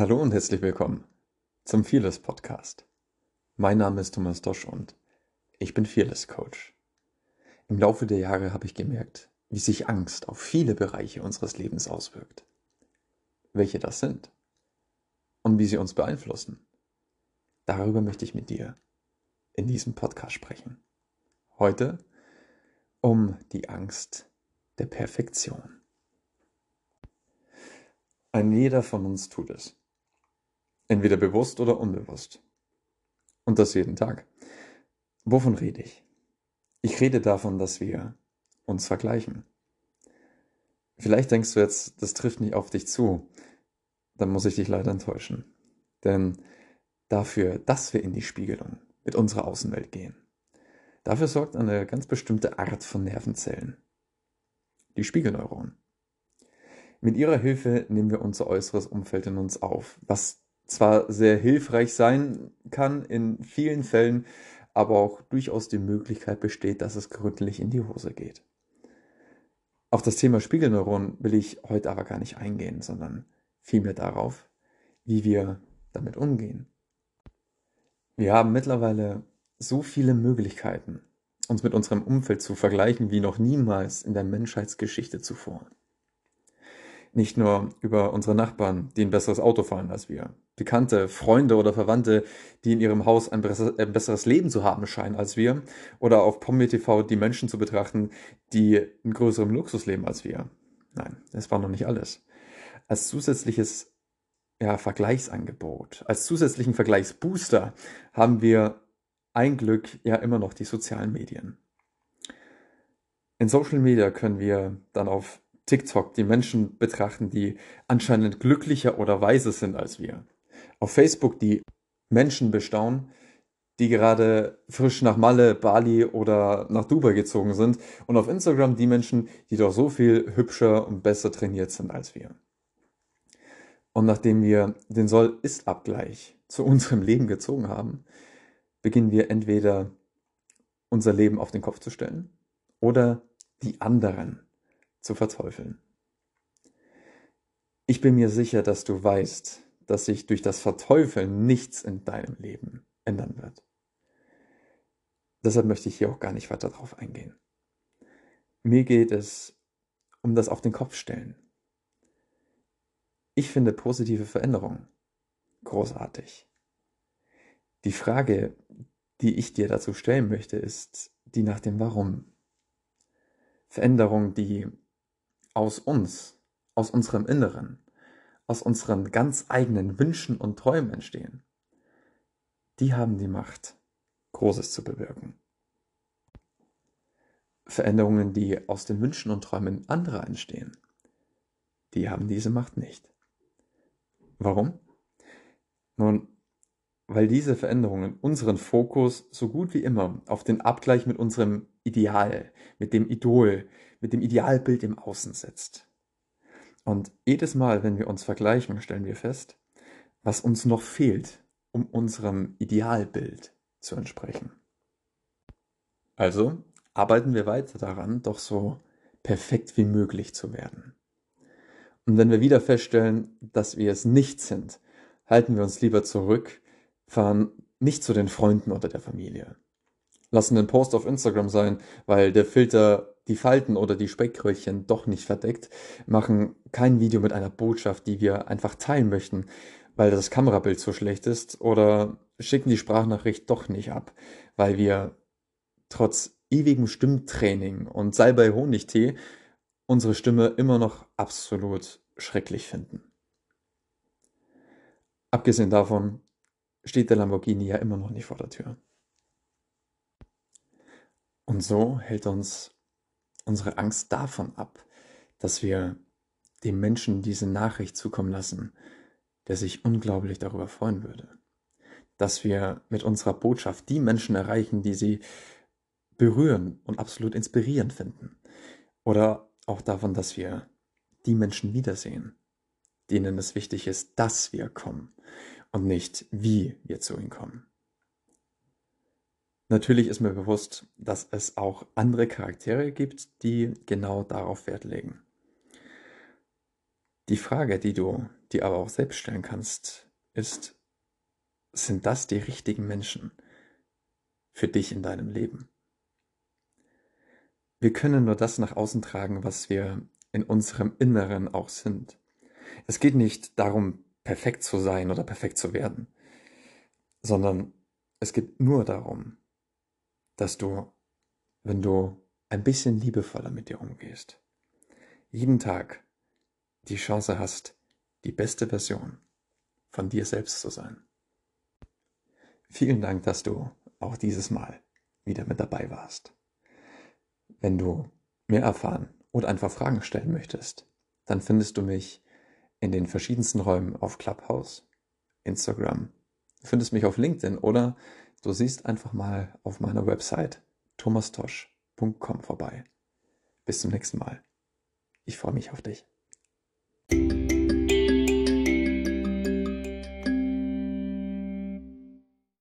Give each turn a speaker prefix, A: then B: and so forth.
A: Hallo und herzlich willkommen zum Fearless Podcast. Mein Name ist Thomas Dosch und ich bin Fearless Coach. Im Laufe der Jahre habe ich gemerkt, wie sich Angst auf viele Bereiche unseres Lebens auswirkt. Welche das sind und wie sie uns beeinflussen. Darüber möchte ich mit dir in diesem Podcast sprechen. Heute um die Angst der Perfektion. Ein jeder von uns tut es. Entweder bewusst oder unbewusst. Und das jeden Tag. Wovon rede ich? Ich rede davon, dass wir uns vergleichen. Vielleicht denkst du jetzt, das trifft nicht auf dich zu. Dann muss ich dich leider enttäuschen. Denn dafür, dass wir in die Spiegelung mit unserer Außenwelt gehen, dafür sorgt eine ganz bestimmte Art von Nervenzellen. Die Spiegelneuronen. Mit ihrer Hilfe nehmen wir unser äußeres Umfeld in uns auf, was zwar sehr hilfreich sein kann in vielen Fällen, aber auch durchaus die Möglichkeit besteht, dass es gründlich in die Hose geht. Auf das Thema Spiegelneuronen will ich heute aber gar nicht eingehen, sondern vielmehr darauf, wie wir damit umgehen. Wir haben mittlerweile so viele Möglichkeiten, uns mit unserem Umfeld zu vergleichen wie noch niemals in der Menschheitsgeschichte zuvor. Nicht nur über unsere Nachbarn, die ein besseres Auto fahren als wir. Bekannte, Freunde oder Verwandte, die in ihrem Haus ein besseres Leben zu haben scheinen als wir. Oder auf Pommi TV die Menschen zu betrachten, die in größerem Luxus leben als wir. Nein, das war noch nicht alles. Als zusätzliches ja, Vergleichsangebot, als zusätzlichen Vergleichsbooster haben wir ein Glück ja immer noch die sozialen Medien. In Social Media können wir dann auf TikTok die Menschen betrachten, die anscheinend glücklicher oder weiser sind als wir. Auf Facebook die Menschen bestaunen, die gerade frisch nach Malle, Bali oder nach Dubai gezogen sind. Und auf Instagram die Menschen, die doch so viel hübscher und besser trainiert sind als wir. Und nachdem wir den Soll-Ist-Abgleich zu unserem Leben gezogen haben, beginnen wir entweder unser Leben auf den Kopf zu stellen oder die anderen zu verteufeln. Ich bin mir sicher, dass du weißt, dass sich durch das Verteufeln nichts in deinem Leben ändern wird. Deshalb möchte ich hier auch gar nicht weiter drauf eingehen. Mir geht es um das auf den Kopf stellen. Ich finde positive Veränderungen großartig. Die Frage, die ich dir dazu stellen möchte, ist die nach dem Warum. Veränderungen, die aus uns, aus unserem Inneren, aus unseren ganz eigenen Wünschen und Träumen entstehen, die haben die Macht, Großes zu bewirken. Veränderungen, die aus den Wünschen und Träumen anderer entstehen, die haben diese Macht nicht. Warum? Nun, weil diese Veränderungen unseren Fokus so gut wie immer auf den Abgleich mit unserem Ideal, mit dem Idol, mit dem Idealbild im Außen setzt. Und jedes Mal, wenn wir uns vergleichen, stellen wir fest, was uns noch fehlt, um unserem Idealbild zu entsprechen. Also arbeiten wir weiter daran, doch so perfekt wie möglich zu werden. Und wenn wir wieder feststellen, dass wir es nicht sind, halten wir uns lieber zurück, fahren nicht zu den Freunden oder der Familie, lassen den Post auf Instagram sein, weil der Filter die Falten oder die Speckröllchen doch nicht verdeckt, machen kein Video mit einer Botschaft, die wir einfach teilen möchten, weil das Kamerabild so schlecht ist, oder schicken die Sprachnachricht doch nicht ab, weil wir trotz ewigem Stimmtraining und Salbei Honigtee unsere Stimme immer noch absolut schrecklich finden. Abgesehen davon steht der Lamborghini ja immer noch nicht vor der Tür. Und so hält uns unsere Angst davon ab, dass wir dem Menschen diese Nachricht zukommen lassen, der sich unglaublich darüber freuen würde. Dass wir mit unserer Botschaft die Menschen erreichen, die sie berühren und absolut inspirierend finden. Oder auch davon, dass wir die Menschen wiedersehen, denen es wichtig ist, dass wir kommen und nicht wie wir zu ihnen kommen. Natürlich ist mir bewusst, dass es auch andere Charaktere gibt, die genau darauf Wert legen. Die Frage, die du dir aber auch selbst stellen kannst, ist, sind das die richtigen Menschen für dich in deinem Leben? Wir können nur das nach außen tragen, was wir in unserem Inneren auch sind. Es geht nicht darum, perfekt zu sein oder perfekt zu werden, sondern es geht nur darum, dass du, wenn du ein bisschen liebevoller mit dir umgehst, jeden Tag die Chance hast, die beste Version von dir selbst zu sein. Vielen Dank, dass du auch dieses Mal wieder mit dabei warst. Wenn du mehr erfahren oder einfach Fragen stellen möchtest, dann findest du mich in den verschiedensten Räumen auf Clubhouse, Instagram. Findest mich auf LinkedIn oder du siehst einfach mal auf meiner Website thomastosch.com vorbei. Bis zum nächsten Mal. Ich freue mich auf dich.